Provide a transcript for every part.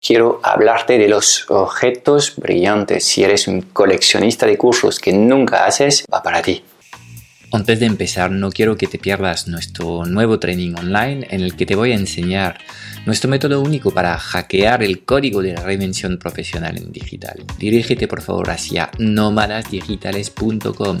quiero hablarte de los objetos brillantes. Si eres un coleccionista de cursos que nunca haces, va para ti. Antes de empezar, no quiero que te pierdas nuestro nuevo training online en el que te voy a enseñar nuestro método único para hackear el código de la reinvención profesional en digital. Dirígete por favor hacia nómadasdigitales.com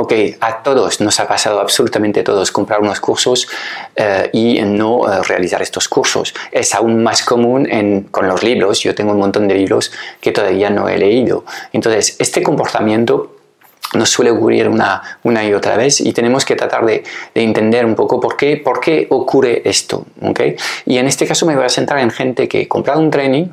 Ok, a todos nos ha pasado, absolutamente todos, comprar unos cursos eh, y no eh, realizar estos cursos. Es aún más común con los libros. Yo tengo un montón de libros que todavía no he leído. Entonces, este comportamiento nos suele ocurrir una, una y otra vez y tenemos que tratar de, de, entender un poco por qué, por qué ocurre esto. ¿okay? Y en este caso me voy a centrar en gente que compra un training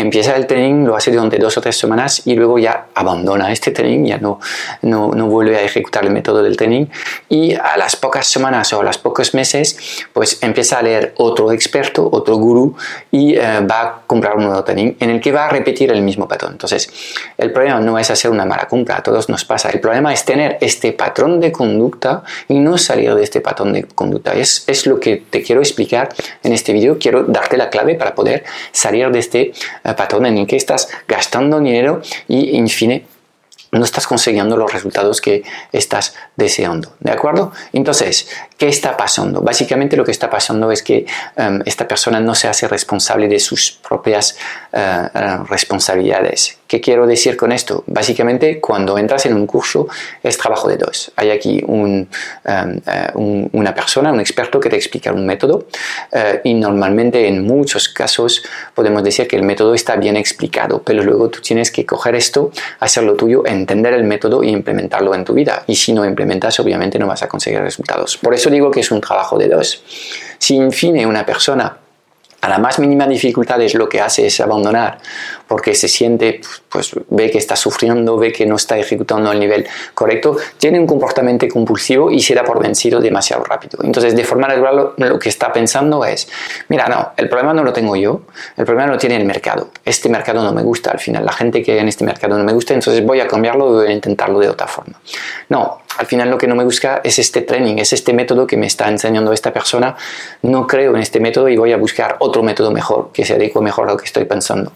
empieza el training, lo hace durante dos o tres semanas y luego ya abandona este training, ya no, no, no, vuelve a ejecutar el método del training y a las pocas semanas o a los pocos meses pues empieza a leer otro experto, otro gurú y eh, va a comprar un nuevo training en el que va a repetir el mismo patrón. Entonces, el problema no es hacer una mala compra, a todos nos pasa, el problema es tener este patrón de conducta y no salir de este patrón de conducta. Es, lo que te quiero explicar en este vídeo, quiero darte la clave para poder salir de este patrón en el que estás gastando dinero y, en fin, no estás consiguiendo los resultados que estás deseando. ¿De acuerdo? Entonces, ¿qué está pasando? Básicamente lo que está pasando es que em, esta persona no se hace responsable de sus propias eh, eh, responsabilidades. ¿Qué quiero decir con esto? Básicamente, cuando entras en un curso es trabajo de dos. Hay aquí em, eh, una persona, un experto que te explica un método y normalmente en muchos casos podemos decir que el método está bien explicado, pero luego tú tienes que coger esto, hacerlo tuyo en entender el método e implementarlo en tu vida. Y si no implementas, obviamente no vas a conseguir resultados. Por eso digo que es un trabajo de dos. Si, en fin, una persona a la más mínima dificultad es lo que hace es abandonar porque se siente, pues ve que está sufriendo, ve que no está ejecutando al nivel correcto, tiene un comportamiento compulsivo y se da por vencido demasiado rápido. Entonces, de forma natural, lo que está pensando es, mira, no, el problema no lo tengo yo, el problema lo tiene el mercado. Este mercado no me gusta, al final la gente que en este mercado no me gusta, entonces voy a cambiarlo y voy a intentarlo de otra forma. No, al final lo que no me gusta es este training, es este método que me está enseñando esta persona. No creo en este método y voy a buscar otro método mejor, que se adecue mejor a lo que estoy pensando.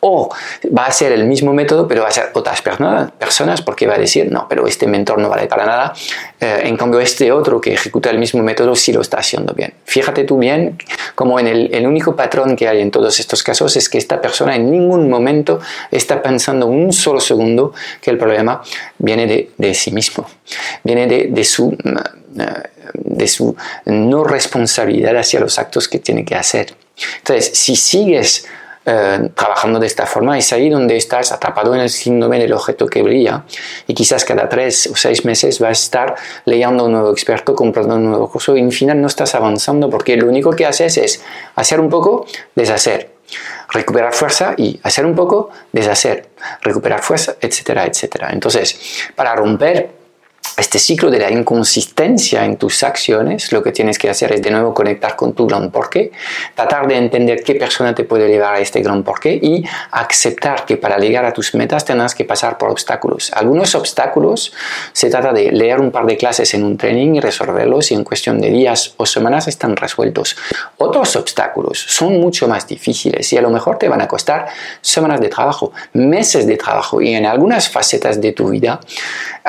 O va a ser el mismo método, pero va a ser otras personas, porque va a decir, no, pero este mentor no vale para nada. Eh, en cambio, este otro que ejecuta el mismo método sí lo está haciendo bien. Fíjate tú bien como en el, el único patrón que hay en todos estos casos es que esta persona en ningún momento está pensando un solo segundo que el problema viene de, de sí mismo viene de, su, eh, de su no responsabilidad hacia los actos que tiene que hacer. Entonces, si sigues eh, trabajando de esta forma, es ahí donde estás atrapado en el síndrome del objeto que brilla y quizás cada tres o seis meses vas a estar leyendo un nuevo experto, comprando un nuevo curso y en final no estás avanzando porque lo único que haces es hacer un poco, deshacer recuperar fuerza y hacer un poco, deshacer, recuperar fuerza, etcétera, etcétera. Entonces, para romper este ciclo de la inconsistencia en tus acciones, lo que tienes que hacer es de nuevo conectar con tu gran porqué, tratar de entender qué persona te puede llevar a este gran porqué y aceptar que para llegar a tus metas tendrás que pasar por obstáculos. Algunos obstáculos se trata de leer un par de clases en un training y resolverlos y en cuestión de días o semanas están resueltos. Otros obstáculos son mucho más difíciles y a lo mejor te van a costar semanas de trabajo, meses de trabajo y en algunas facetas de tu vida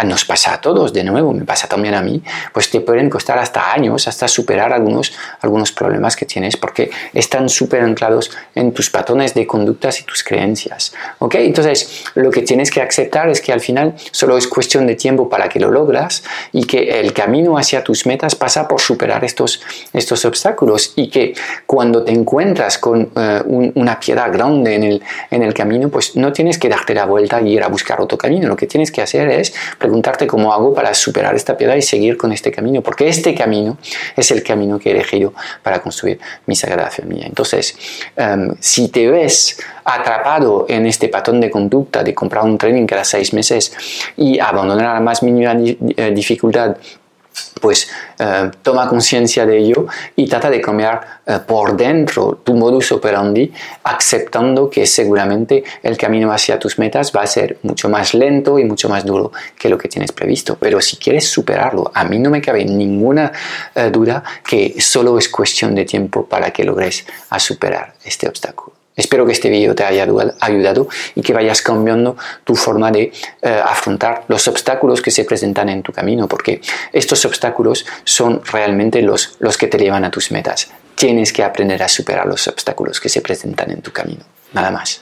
nos pasa a todos de nuevo, me pasa también a mí, pues te pueden costar hasta años, hasta superar algunos, algunos problemas que tienes, porque están súper anclados en tus patrones de conductas y tus creencias. ¿Ok? Entonces, lo que tienes que aceptar es que al final solo es cuestión de tiempo para que lo logras y que el camino hacia tus metas pasa por superar estos, estos obstáculos y que cuando te encuentras con eh, una piedra grande en el, en el camino, pues no tienes que darte la vuelta y ir a buscar otro camino. Lo que tienes que hacer es preguntarte cómo hago para para superar esta piedra y seguir con este camino, porque este camino es el camino que he elegido para construir mi Sagrada Familia. Entonces, em, si te ves atrapado en este patrón de conducta de comprar un training cada seis meses y abandonar a la más mínima eh, dificultad pues eh, toma conciencia de ello y trata de cambiar eh, por dentro tu modus operandi, aceptando que seguramente el camino hacia tus metas va a ser mucho más lento y mucho más duro que lo que tienes previsto. Pero si quieres superarlo, a mí no me cabe ninguna eh, duda que solo es cuestión de tiempo para que logres a superar este obstáculo. Espero que este vídeo te haya ayudado y que vayas cambiando tu forma de eh, afrontar los obstáculos que se presentan en tu camino, porque estos obstáculos son realmente los, los que te llevan a tus metas. Tienes que aprender a superar los obstáculos que se presentan en tu camino. Nada más.